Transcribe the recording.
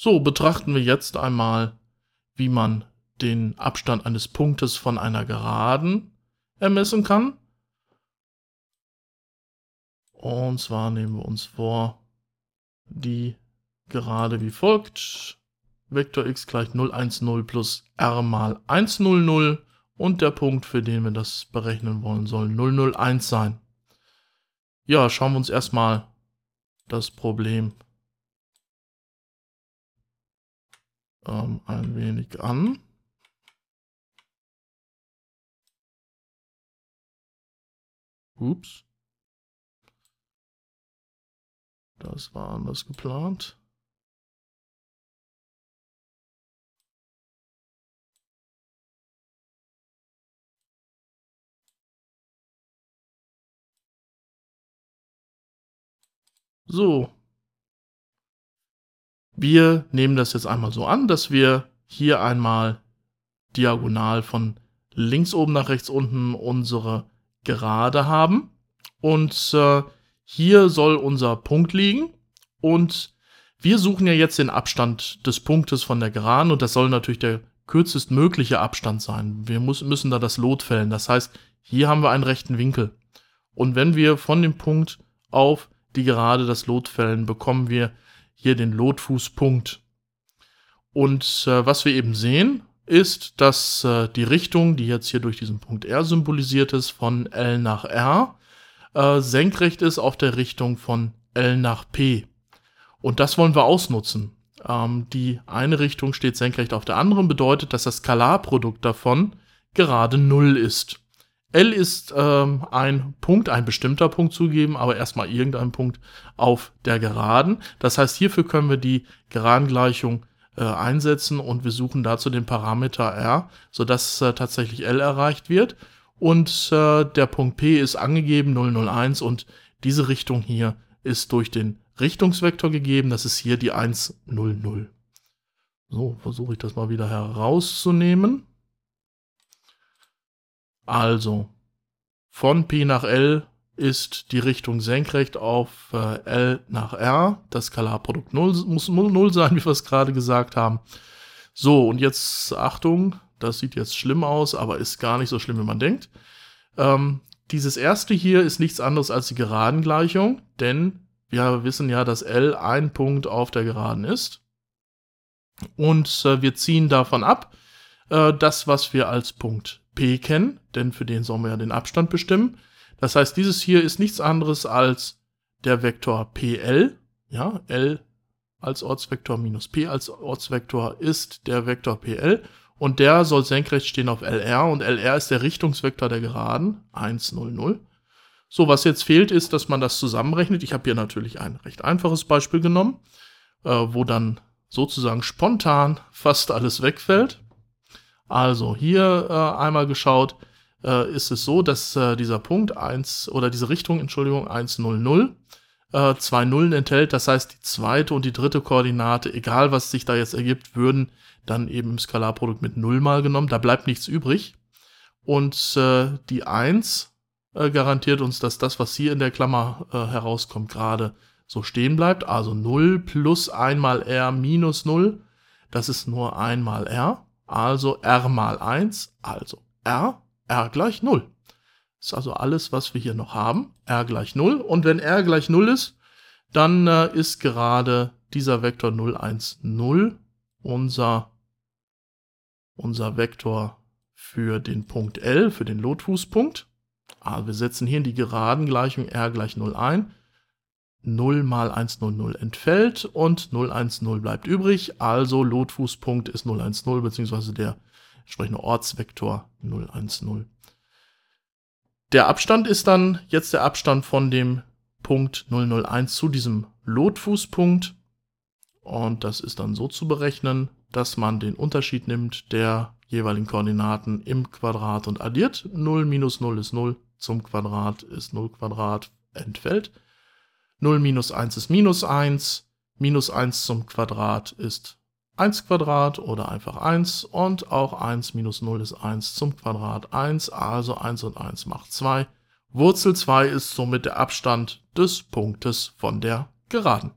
So, betrachten wir jetzt einmal, wie man den Abstand eines Punktes von einer Geraden ermessen kann. Und zwar nehmen wir uns vor, die Gerade wie folgt. Vektor x gleich 0, 1, 0 plus r mal 1, 0, 0 und der Punkt, für den wir das berechnen wollen, soll 0, 0, 1 sein. Ja, schauen wir uns erstmal das Problem ähm, ein wenig an. Ups. Das war anders geplant. So. Wir nehmen das jetzt einmal so an, dass wir hier einmal diagonal von links oben nach rechts unten unsere Gerade haben. Und äh, hier soll unser Punkt liegen. Und wir suchen ja jetzt den Abstand des Punktes von der Geraden. Und das soll natürlich der kürzestmögliche Abstand sein. Wir muss, müssen da das Lot fällen. Das heißt, hier haben wir einen rechten Winkel. Und wenn wir von dem Punkt auf die gerade das Lot fällen, bekommen wir hier den Lotfußpunkt. Und äh, was wir eben sehen, ist, dass äh, die Richtung, die jetzt hier durch diesen Punkt R symbolisiert ist, von L nach R, äh, senkrecht ist auf der Richtung von L nach P. Und das wollen wir ausnutzen. Ähm, die eine Richtung steht senkrecht auf der anderen, bedeutet, dass das Skalarprodukt davon gerade Null ist. L ist ähm, ein Punkt, ein bestimmter Punkt zugeben, aber erstmal irgendein Punkt auf der Geraden. Das heißt, hierfür können wir die Geradengleichung äh, einsetzen und wir suchen dazu den Parameter R, sodass äh, tatsächlich L erreicht wird. Und äh, der Punkt P ist angegeben 001 und diese Richtung hier ist durch den Richtungsvektor gegeben. Das ist hier die 100. So, versuche ich das mal wieder herauszunehmen. Also, von P nach L ist die Richtung senkrecht auf äh, L nach R. Das Skalarprodukt 0 muss 0 sein, wie wir es gerade gesagt haben. So, und jetzt Achtung, das sieht jetzt schlimm aus, aber ist gar nicht so schlimm, wie man denkt. Ähm, dieses erste hier ist nichts anderes als die Geradengleichung, denn wir wissen ja, dass L ein Punkt auf der Geraden ist. Und äh, wir ziehen davon ab, äh, das, was wir als Punkt P kennen, denn für den sollen wir ja den Abstand bestimmen. Das heißt, dieses hier ist nichts anderes als der Vektor PL. Ja, L als Ortsvektor minus P als Ortsvektor ist der Vektor PL und der soll senkrecht stehen auf LR und LR ist der Richtungsvektor der Geraden 1, 0, 0. So, was jetzt fehlt, ist, dass man das zusammenrechnet. Ich habe hier natürlich ein recht einfaches Beispiel genommen, äh, wo dann sozusagen spontan fast alles wegfällt. Also hier äh, einmal geschaut, äh, ist es so, dass äh, dieser Punkt 1 oder diese Richtung, Entschuldigung, 1, 0, 0, äh, zwei Nullen enthält. Das heißt, die zweite und die dritte Koordinate, egal was sich da jetzt ergibt, würden dann eben im Skalarprodukt mit 0 mal genommen. Da bleibt nichts übrig. Und äh, die 1 äh, garantiert uns, dass das, was hier in der Klammer äh, herauskommt, gerade so stehen bleibt. Also 0 plus 1 mal r minus 0, das ist nur 1 mal r. Also r mal 1, also r, r gleich 0. Das ist also alles, was wir hier noch haben. r gleich 0. Und wenn r gleich 0 ist, dann äh, ist gerade dieser Vektor 0, 1, 0 unser, unser Vektor für den Punkt L, für den Lotfußpunkt. Also wir setzen hier in die Geradengleichung r gleich 0 ein. 0 mal 100 entfällt und 010 bleibt übrig. Also Lotfußpunkt ist 010 beziehungsweise der entsprechende Ortsvektor 010. Der Abstand ist dann jetzt der Abstand von dem Punkt 001 zu diesem Lotfußpunkt. Und das ist dann so zu berechnen, dass man den Unterschied nimmt der jeweiligen Koordinaten im Quadrat und addiert. 0 minus 0 ist 0, zum Quadrat ist 0 Quadrat, entfällt. 0 minus 1 ist minus 1, minus 1 zum Quadrat ist 1 Quadrat oder einfach 1 und auch 1 minus 0 ist 1 zum Quadrat 1, also 1 und 1 macht 2. Wurzel 2 ist somit der Abstand des Punktes von der Geraden.